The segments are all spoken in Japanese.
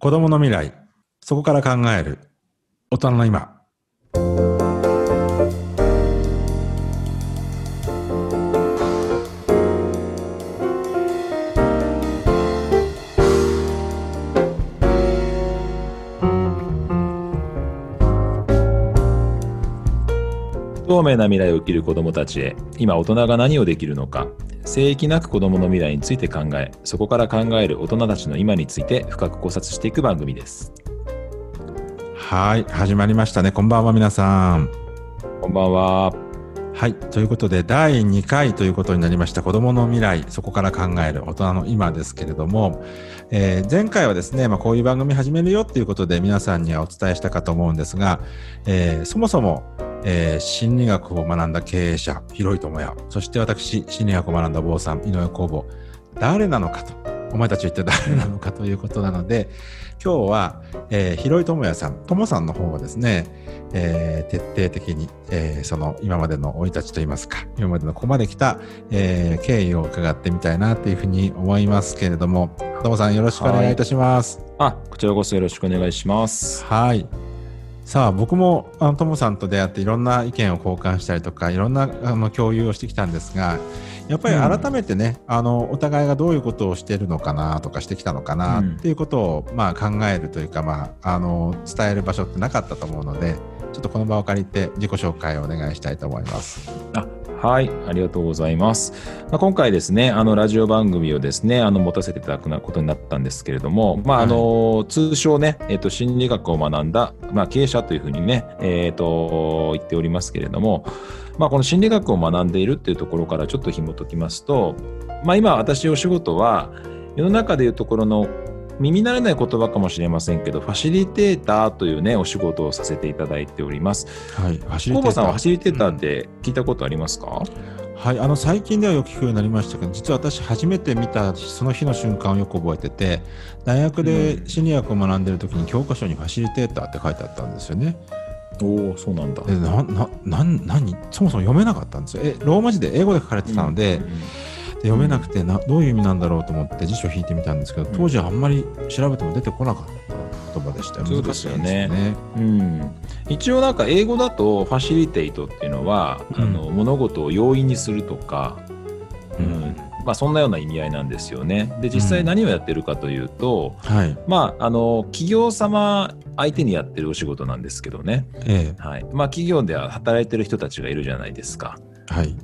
子供の未来、そこから考える大人の今。透明な未来を生きる子どもたちへ今大人が何をできるのか聖域なく子どもの未来について考えそこから考える大人たちの今について深く考察していく番組ですはい、始まりましたね。こんばんは、皆さん。こんばんははい、ということで、第2回ということになりました、子供の未来、そこから考える大人の今ですけれども、えー前回はですね、まあ、こういう番組始めるよっていうことで、皆さんにはお伝えしたかと思うんですが、えーそもそも、えー心理学を学んだ経営者、広井智也、そして私、心理学を学んだ坊さん、井上公房、誰なのかと、お前たちは一体誰なのかということなので、今日は、えー広井智也さん、智さんの方をですね、えー徹底的に、えーその今までの生い立ちといいますか、今までのここまで来た、えー経緯を伺ってみたいなというふうに思いますけれども、智さんよろしくお願いいたします。あこちらこそよろしくお願いします。はい。さあ、僕も、あの、ともさんと出会っていろんな意見を交換したりとか、いろんな、あの、共有をしてきたんですが、やっぱり改めてね、あの、お互いがどういうことをしているのかなとかしてきたのかなうんっていうことを、まあ、考えるというか、まあ、あの、伝える場所ってなかったと思うので、ちょっとこの場を借りて自己紹介をお願いしたいと思います。あはい、ありがとうございます。まあ、今回ですね、あのラジオ番組をですね、あの持たせていただくことになったんですけれども、まああの通称ね、えっ、と心理学を学んだまあ経営者というふうにね、えっ、と言っておりますけれども、まあこの心理学を学んでいるっていうところからちょっと紐解きますと、まあ今私お仕事は世の中でいうところの耳慣れない言葉かもしれませんけど、ファシリテーターというね、お仕事をさせていただいております。はい。ファシリコーバさんはテーターファシリテーターって聞いたことありますか、はい、あの最近ではよく聞くようになりましたけど実は私初めて見たその日の瞬間をよく覚えてて大学で心理学を学んでる時に教科書にファシリテーターって書いてあったんですよね。おお、そうなんだ。でなななん何？そもそも読めなかったんですよ。えローマ字で英語で書かれてたので,、うんで読めなくてなどういう意味なんだろうと思って辞書を引いてみたんですけど当時はあんまり調べても出てこなかった言葉でしたよそうですよね。ですよね。うん。一応なんか英語だとファシリテイトっていうのは、うん。あの物事を容易にするとか、ううん。んまあ、そんなような意味合いなんですよね。で実際何をやってるかというと、はい、まあ、あの企業様相手にやってるお仕事なんですけどね、えはい。まあ、企業では働いてる人たちがいるじゃないですか。えはい、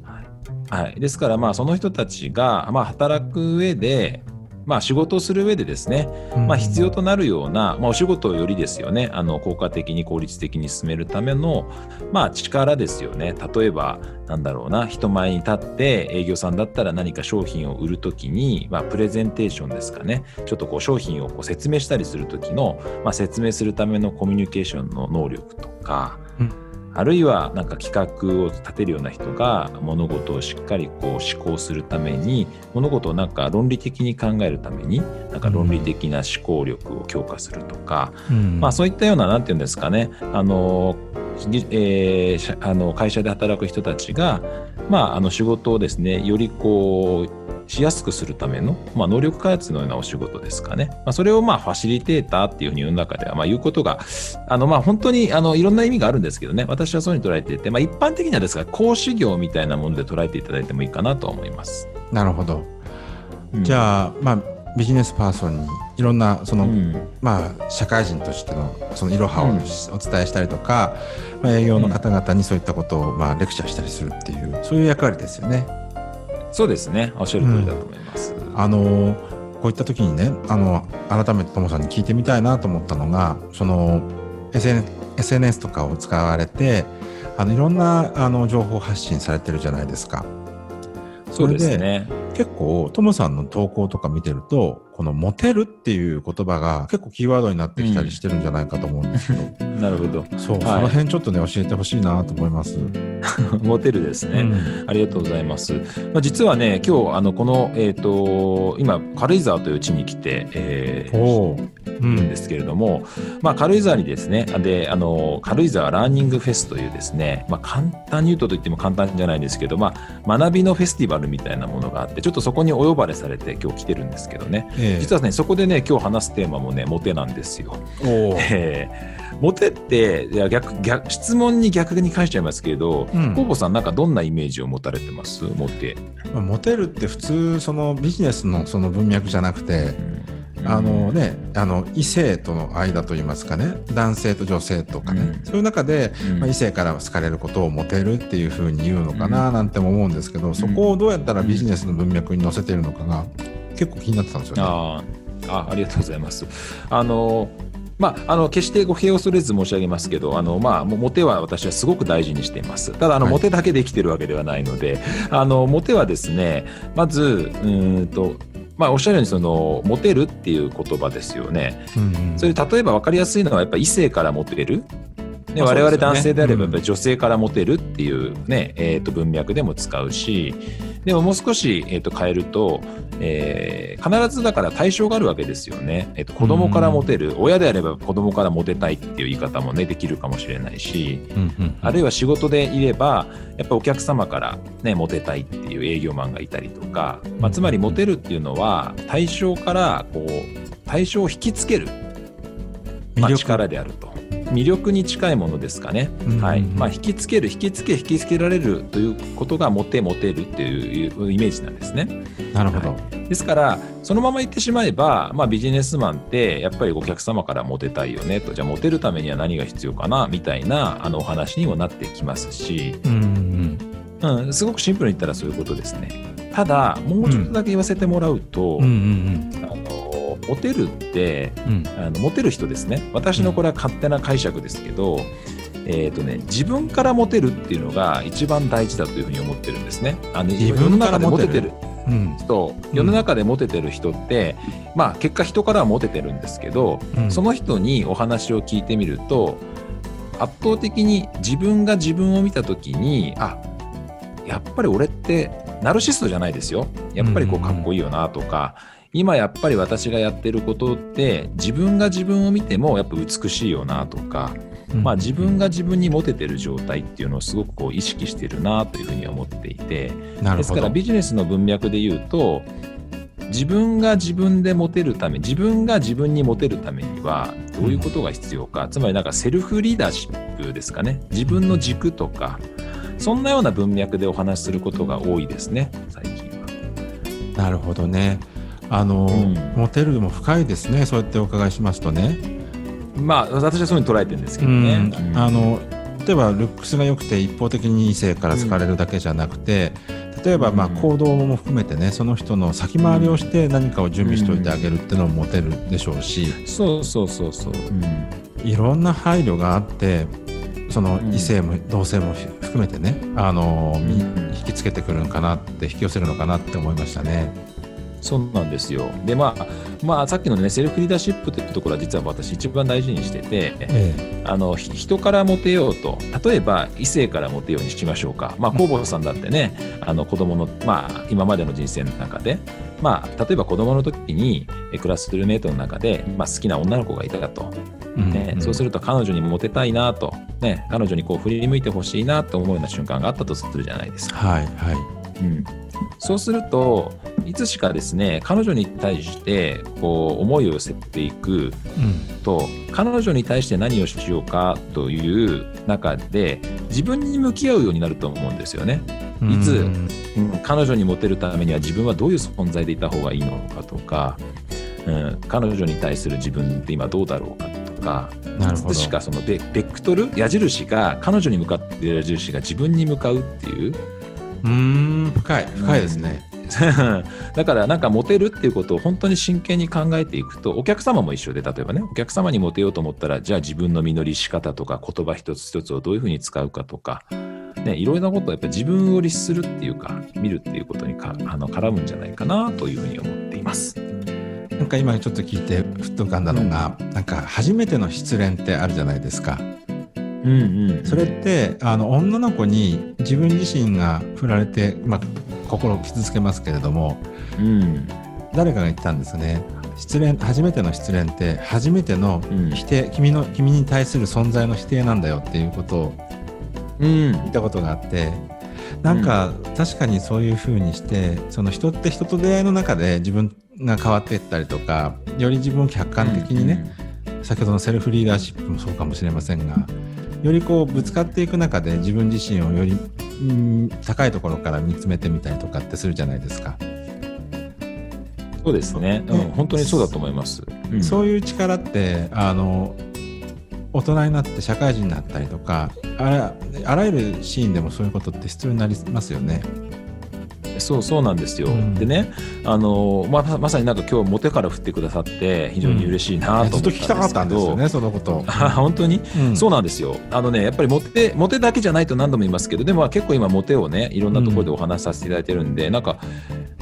はい、ですからまあその人たちが、まあ、働く上で、まあ、仕事をする上でですね、まあ、必要となるような、まあ、お仕事をよりですよねあの効果的に効率的に進めるための、まあ、力ですよね。例えばなんだろうな人前に立って営業さんだったら何か商品を売るときに、まあ、プレゼンテーションですかね。ちょっとこう商品をこう説明したりするときの、まあ、説明するためのコミュニケーションの能力とか、うんあるいはなんか企画を立てるような人が物事をしっかりこう思考するために物事をなんか論理的に考えるためになんか論理的な思考力を強化するとか、うん。まあそういったようななんていうんですかね。あの、じえーしあの会社で働く人たちがまああの仕事をですねよりこうしやすくするための、まあ、能力開発のようなお仕事ですかね。まあ、それをまあファシリテーターっていうふうに世の中ではまあ言うことが、あのまあ本当にあのいろんな意味があるんですけどね、私はそういうふうに捉えていて、まあ、一般的にはですが、講師業みたいなもので捉えていただいてもいいかなと思います。なるほど。うんじゃあ、まあ、ビジネスパーソンにいろんなその、うんまあ、社会人としてのそのいろはをお伝えしたりとか、まあ、営業の方々にそういったことを、まあ、レクチャーしたりするっていうそういう役割ですよね。そうですね、おっしゃる通りだと思います。あのこういった時にねあの改めてともさんに聞いてみたいなと思ったのがその SNS, とかを使われてあのいろんなあの情報発信されてるじゃないですか。そうですれね。結構ともさんの投稿とか見てるとこの「モテる」っていう言葉が結構キーワードになってきたりしてるんじゃないかと思うんですけど、なるほど。そう、はいその辺ちょっとね教えてほしいなと思います。モテるですね。うんありがとうございます。まあ、実はね、今日、あの、この、えっ、と、今、軽井沢という地に来て、えーんですけれども、まあ、軽井沢にですねであの軽井沢ラーニングフェスというですね、まあ、簡単に言うとと言っても簡単じゃないんですけど、まあ、学びのフェスティバルみたいなものがあってちょっとそこにお呼ばれされて今日来てるんですけどね、えー、実はねそこでね今日話すテーマもねモテなんですよ。えー、モテっていや逆逆質問に逆に返しちゃいますけど、うん、コーボさんなんかどんなイメージを持たれてますモテ。モテるって普通そのビジネスのその文脈じゃなくて、うんあのね、あの異性との間といいますかね。男性と女性とかね、うん、そういう中で、うん、まあ、異性から好かれることをモテるっていうふうに言うのかななんても思うんですけど、そこをどうやったらビジネスの文脈に載せているのかが結構気になってたんですよね。ああありがとうございます。あのまあ、あの決して語弊を恐れず申し上げますけど、あのまあ、モテは私はすごく大事にしています。ただ、あの、はい、モテだけで生きてるわけではないので、あのモテはですね、まず、うんとまあ、おっしゃるようにそのモテるっていう言葉ですよね。うんうん、それ例えば分かりやすいのはやっぱ異性からモテる。ね、我々男性であればやっぱ女性からモテるっていうね、えー、と文脈でも使うしでももう少し、えー、と変えると、えー、必ずだから対象があるわけですよね、えー、と子供からモテる、親であれば子供からモテたいっていう言い方もねできるかもしれないし、あるいは仕事でいればやっぱお客様からねモテたいっていう営業マンがいたりとか、まあ、つまりモテるっていうのは対象からこう対象を引きつける、まあ、力であると。魅力に近いものですかね、はい。まあ、引きつける引きつけ引きつけられるということがモテモテるっていうイメージなんですね。なるほど、はい、ですからそのまま言ってしまえば、まあ、ビジネスマンってやっぱりお客様からモテたいよねと。じゃあモテるためには何が必要かなみたいなあのお話にもなってきますし、うん、うんうん、すごくシンプルに言ったらそういうことですね。ただもうちょっとだけ言わせてもらうと、うんうんうん。うん、モテるって、うん、あのモテる人ですね。私のこれは勝手な解釈ですけど、えーとね、自分からモテるっていうのが一番大事だというふうに思ってるんですね。あの自分の中でモテてるうん、世の中でモテてる人って、まあ、結果人からはモテてるんですけど、うん、その人にお話を聞いてみると圧倒的に自分が自分を見た時にあやっぱり俺ってナルシストじゃないですよ。やっぱりこうかっこいいよなとか、今やっぱり私がやってることって自分が自分を見てもやっぱ美しいよなとか、まあ、自分が自分にモテてる状態っていうのをすごくこう意識してるなというふうに思っていてですからビジネスの文脈で言うと自分が自分でモテるため自分が自分にモテるためにはどういうことが必要か、うん、つまりなんかセルフリーダーシップですかね。自分の軸とかそんなような文脈でお話しすることが多いですね最近は。なるほどね。あの、うん、モテるも深いですね。そうやってお伺いしますとね。まあ私はそういうふうに捉えてるんですけどね。うん、あの例えばルックスが良くて一方的に異性から好かれるだけじゃなくて、例えばまあ行動も含めてねその人の先回りをして何かを準備しておいてあげるっていうのもモテるでしょうし、そうそうそうそう、いろんな配慮があってその異性も同性も含めてねあの、引きつけてくるのかなって引き寄せるのかなって思いましたね。そうなんですよ。で、まあ、まあ、さっきのね、セルフリーダーシップというところは実は私一番大事にしてて、ええ、あの、人からモテようと、例えば異性からモテようにしましょうか。まあ、工房さんだってね、あの、子供の、まあ、今までの人生の中で、まあ、例えば子供の時にクラスルーメイトの中で、まあ、好きな女の子がいたと、ね、うん。うん、そうすると彼女にモテたいなと、ね、彼女にこう振り向いてほしいなと思うような瞬間があったとするじゃないですか。はいはい。うん、そうするといつしかですね彼女に対してこう思いを寄せていくと、うん、彼女に対して何をしようかという中で自分に向き合うようになると思うんですよね。いつ、うん、彼女にモテるためには自分はどういう存在でいた方がいいのかとか、うん、彼女に対する自分って今どうだろうかとかいつしかそのベベクトル矢印が彼女に向かっている矢印が自分に向かうっていう。うん深い深いですね、だからなんかモテるっていうことを本当に真剣に考えていくとお客様も一緒で例えばねお客様にモテようと思ったらじゃあ自分の実り仕方とか言葉一つ一つをどういうふうに使うかとか、ね、いろいろなことをやっぱり自分を律するっていうか見るっていうことにかあの絡むんじゃないかなというふうに思っています。なんか今ちょっと聞いてふっと浮かんだのが、うん、なんか初めての失恋ってあるじゃないですか。うんうん、それってあの女の子に自分自身が振られて、まあ、心を傷つけますけれども、うん、誰かが言ったんですね。失恋初めての失恋って初めての否定、うん、君の君に対する存在の否定なんだよっていうことを言ったことがあって、うん、なん。か、確かにそういうふうにしてその人って人と出会いの中で自分が変わっていったりとかより自分を客観的にね、うんうん、先ほどのセルフリーダーシップもそうかもしれませんがよりこうぶつかっていく中で自分自身をより、うん、高いところから見つめてみたりとかってするじゃないですか。そうですね、うん、本当にそうだと思います。うん、そういう力ってあの大人になって社会人になったりとかあらあらゆるシーンでもそういうことって必要になりますよね。そうそうなんですよ、うん、でねあのままさになんか今日モテから振ってくださって非常に嬉しいなと思ったんですけど、うん、ずっと聞きたかったんですよねそのこと。本当に、うん、そうなんですよ。あのねやっぱりモテモテだけじゃないと何度も言いますけどでも結構今モテをねいろんなところでお話しさせていただいてるんで、うん、なんか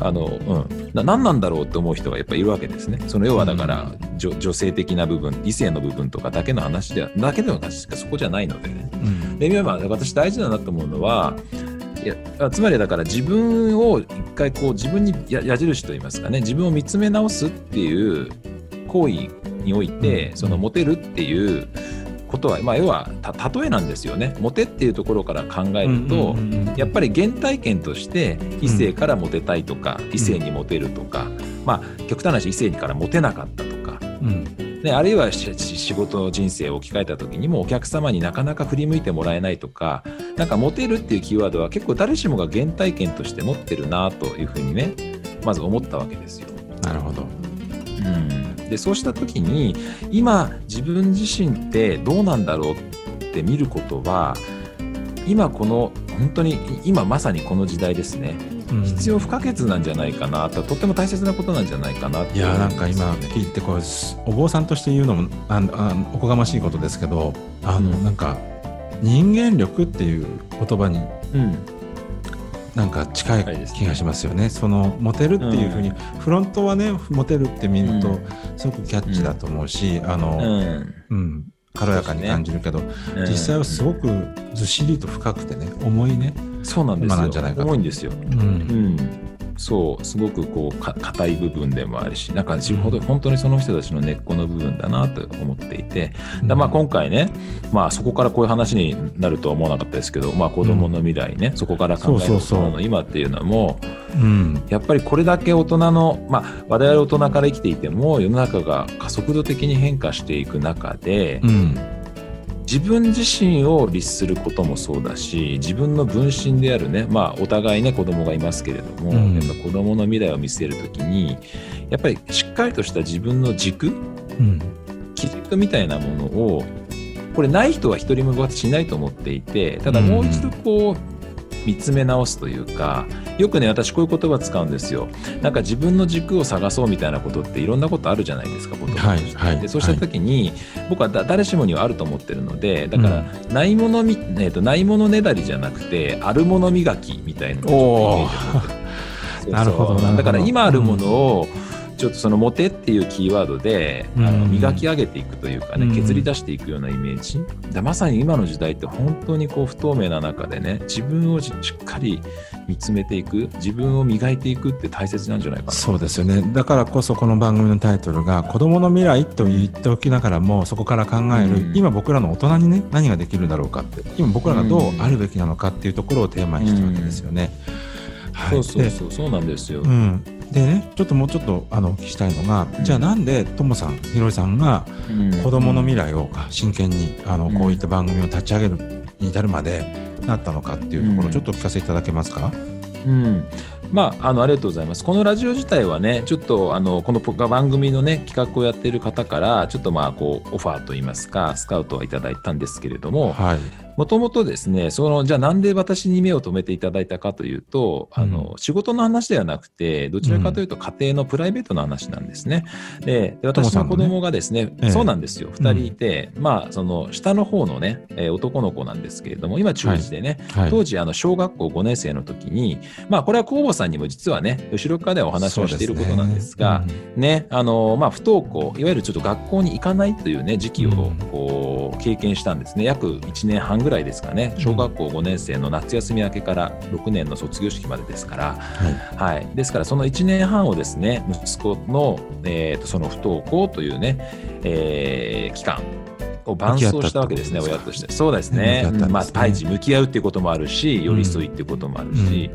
あの、うん、な何なんだろうって思う人がやっぱりいるわけですね。その要はだから、女女性的な部分異性の部分とかだけの話ではだけでは確かそこじゃないのでね、うん、で今私大事だなと思うのはいやつまりだから自分を一回こう自分に矢印といいますかね自分を見つめ直すっていう行為において、そのモテるっていうことは、まあ、要は例えなんですよね。モテっていうところから考えると、やっぱり原体験として異性からモテたいとか、異性にモテるとか、まあ極端な話異性からモテなかったとか、ね、あるいは仕事人生を置き換えた時にもお客様になかなか振り向いてもらえないとかなんかモテるっていうキーワードは結構誰しもが原体験として持ってるなというふうにねまず思ったわけですよ。なるほど、うん、でそうした時に今自分自身ってどうなんだろうって見ることは今この本当に今まさにこの時代ですね必要不可欠なんじゃないかなととっても大切なことなんじゃないかないやなんか今聞いてこうお坊さんとして言うのもああおこがましいことですけどあの、うん、なんか人間力っていう言葉に、うん、なんか近い気がしますよね。そのモテるっていうふうに、うん、フロントはねモテるって見るとすごくキャッチだと思うし、あの、うん。軽やかに感じるけど、ね。うん、実際はすごくずっしりと深くてね重いねそうなんですよ。じゃないか重いんですよ。うん、うん。そうすごくこう硬い部分でもあるしなんか自分ほど本当にその人たちの根っこの部分だなと思っていて、うん、まあ今回ね、まあ、そこからこういう話になるとは思わなかったですけど、まあ、子どもの未来ね、うん、そこから考える大人の今っていうのもうん、やっぱりこれだけ大人の、まあ、我々大人から生きていても世の中が加速度的に変化していく中で、うん自分自身を律することもそうだし自分の分身であるねまあお互いね子供がいますけれども、うん、やっぱ子供の未来を見据える時にやっぱりしっかりとした自分の軸、うん、基軸みたいなものをこれない人は一人も私いないと思っていてただもう一度こう、見つめ直すというかよくね私こういう言葉使うんですよ。なんか自分の軸を探そうみたいなことっていろんなことあるじゃないですか言葉として、はいはい、でそうした時に、はい、僕は誰しもにはあると思ってるのでだから、うん、ないものみ、えーと、ないものねだりじゃなくてあるもの磨きみたいなのをちょっとイメージを持ってなるほどだから今あるものを、うんちょっとそのモテっていうキーワードで、あの磨き上げていくというかね、削り出していくようなイメージ。だまさに今の時代って本当にこう不透明な中でね、自分をしっかり見つめていく、自分を磨いていくって大切なんじゃないかな。そうですよね。だからこそこの番組のタイトルが子供の未来と言っておきながらも、そこから考える、うん、今僕らの大人にね、何ができるだろうかって、今僕らがどうあるべきなのかっていうところをテーマにしてるわけですよね。うんはい、そうそうそう、そうなんですよ。うん、でねちょっともうちょっとあのお聞きしたいのが、うん、じゃあなんでともさんひろりさんが子どもの未来を真剣にあのこういった番組を立ち上げるに至るまでなったのかっていうところ、ちょっとお聞かせいただけますか？うん。まあ、あのありがとうございます。このラジオ自体はね、ちょっとあのこの番組のね企画をやっている方から、ちょっとまあこうオファーといいますか、スカウトはいただいたんですけれども、はい、もともとですね、その、じゃあなんで私に目を留めていただいたかというと、うん、あの、仕事の話ではなくて、どちらかというと家庭のプライベートの話なんですね。で、私の子供がですね、ねそうなんですよ、二、人いて、うん、まあ、その、下の方のね、えー、男の子なんですけれども、今中1でね、はい。はい、当時、あの、小学校5年生の時に、まあ、これは公募さんにも実はね、後ろ側ではお話をしていることなんですが、ね、あの、まあ、不登校、いわゆるちょっと学校に行かないというね、時期を、こう、経験したんですね。約1年半ぐらいですかね。小学校5年生の夏休み明けから6年の卒業式までですから、はい。はい、ですからその1年半をですね息子の、えー、とその不登校というね、えー期間を伴走したわけですね親として。そうですね。すね。まあ対峙向き合うっていうこともあるし寄り添いっていうこともあるし、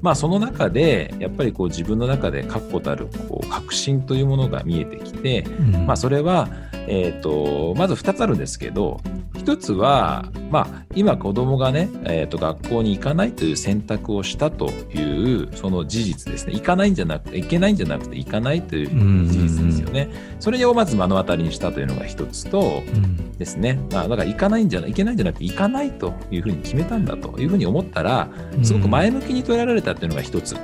まあその中でやっぱりこう自分の中で確固たるこう確信というものが見えてきて、うん。まあ、それは、えー、とまず2つあるんですけど1つは、まあ、今子供がね、えー、と学校に行かないという選択をしたというその事実ですね。行かないんじゃなくて行けないんじゃなくて行かないという事実ですよね。それをまず目の当たりにしたというのが1つとうん。ですね、まあ、だから行かないんじゃない行けないんじゃなくて行かないというふうに決めたんだというふうに思ったらすごく前向きに捉えられたというのが1つ。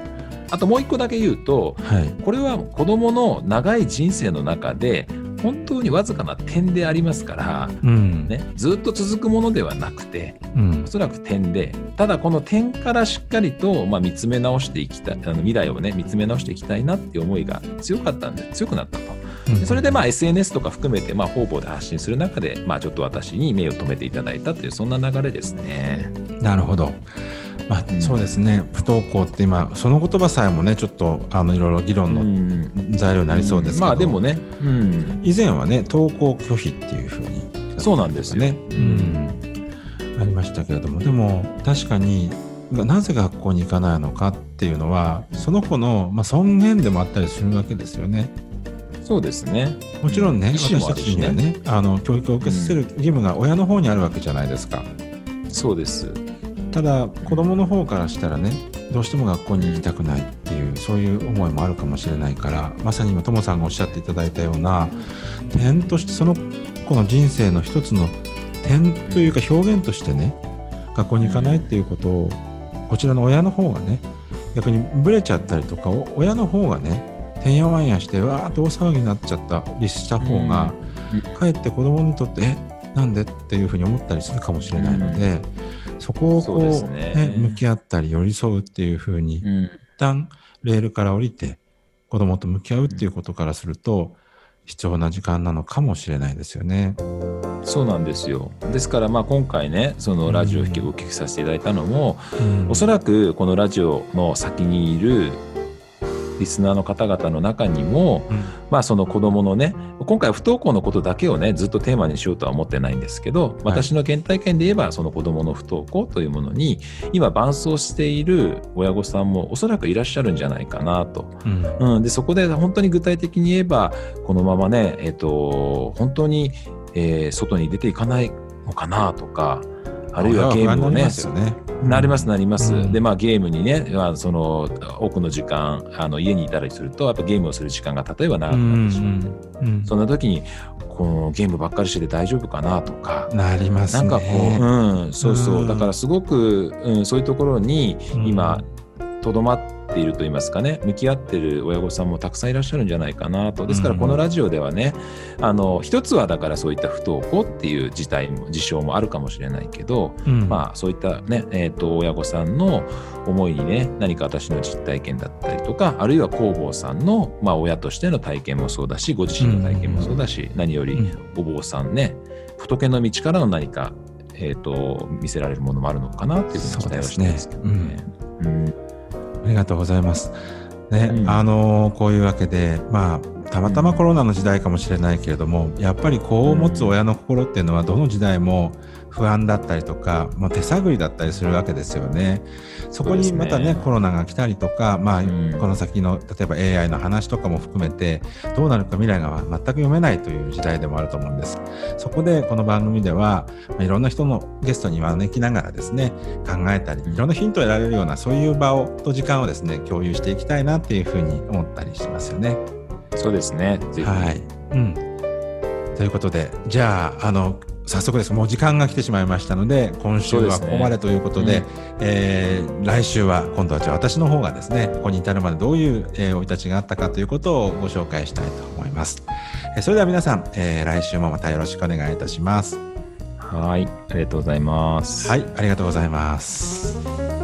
あともう一個だけ言うとはい。これは子どもの長い人生の中で本当にわずかな点でありますから、うんね、ずっと続くものではなくてうんおそらく点でただこの点からしっかりと、まあ、見つめ直していきたいあの未来をね見つめ直していきたいなっていう思いが強かったんで強くなったと。でそれでまあ SNS とか含めてまあ方々で発信する中で、まあ、ちょっと私に目を留めていただいたというそんな流れですね。なるほど。まあ、うん。そうですね。不登校って今その言葉さえもねちょっとあのいろいろ議論うん。の材料になりそうですけど、まあでもね、うん、以前はね登校拒否っていうふうに。そうなんですよ。ね、うん、ありましたけれども。でも確かになぜ学校に行かないのかっていうのはその子の、まあ、尊厳でもあったりするわけですよね。そうですね。もちろんね、意思も私たちにはねあの教育を受けさせる義務が親の方にあるわけじゃないですか。そうです。ただ子供の方からしたらねどうしても学校に行きたくないっていうそういう思いもあるかもしれないからまさに今ともさんがおっしゃっていただいたような点としてその子の人生の一つの点というか表現としてね学校に行かないっていうことをこちらの親の方がね逆にブレちゃったりとかお親の方がねてんやわんやしてわーっと大騒ぎになっちゃったりした方が、かえって子供にとってえなんで？っていうふうに思ったりするかもしれないので、そこをこそうねね向き合ったり寄り添うっていうふうに一うん旦レールから降りて子供と向き合うっていうことからすると必要な時間なのかもしれないですよね。そうなんですよ。ですからまあ今回ねそのラジオをお聞きさせていただいたのも、うんおそらくこのラジオの先にいるリスナーの方々の中にも、うん。まあその子供のね今回は不登校のことだけをねずっとテーマにしようとは思ってないんですけど、私の原体験で言えばその子供の不登校というものに今伴走している親御さんもおそらくいらっしゃるんじゃないかなと。うん。うん、でそこで本当に具体的に言えばこのままね、えっと本当に、えー外に出ていかないのかなとかあるいはゲームをねね。なりますなります、うん。でまあゲームにね、まあ、その多くの時間あの家にいたりするとやっぱゲームをする時間が例えば長くなってしまう、うん。そんな時にこのゲームばっかりしてて大丈夫かなとか。なりますね。なんかこう、うん、そうそう、うん。だからすごく、うん、そういうところにうん。今とどまっていると言いますかね向き合ってる親御さんもたくさんいらっしゃるんじゃないかなと。ですからうんこのラジオではね、あの一つはだからそういった不登校っていう事態も事象もあるかもしれないけど、うん。まあそういったね、えー、と親御さんの思いにね何か私の実体験だったりとかあるいは広報さんの、まあ、親としての体験もそうだしご自身の体験もそうだし、何よりうん。お坊さんね仏の道からの何か、えー、と見せられるものもあるのかなっていうふうに期待はしてますけどね。うんありがとうございます。ね、うんあのーこういうわけで、まあ、たまたまコロナの時代かもしれないけれども、やっぱり子を持つ親の心っていうのは、どの時代も不安だったりとか、まあ、手探りだったりするわけですよね。そこにまたね、ねコロナが来たりとか、まあ、うんこの先の例えば AI の話とかも含めて、どうなるか未来が全く読めないという時代でもあると思うんです。そこでこの番組では、まあ、いろんな人のゲストに招きながらですね、考えたり、いろんなヒントを得られるような、そういう場をと時間をですね、共有していきたいなっていうふうに思ったりしますよね。そうですね。ぜひ。はい。うん。ということで、じゃあ、あの、早速です。もう時間が来てしまいましたので、今週はここまでということで、ですねえー来週は今度はじゃあ私の方がですね、ここに至るまでどういうえー生い立ちがあったかということをご紹介したいと思います。えーそれでは皆さん、えー来週もまたよろしくお願いいたします。はい。ありがとうございます。はい、ありがとうございます。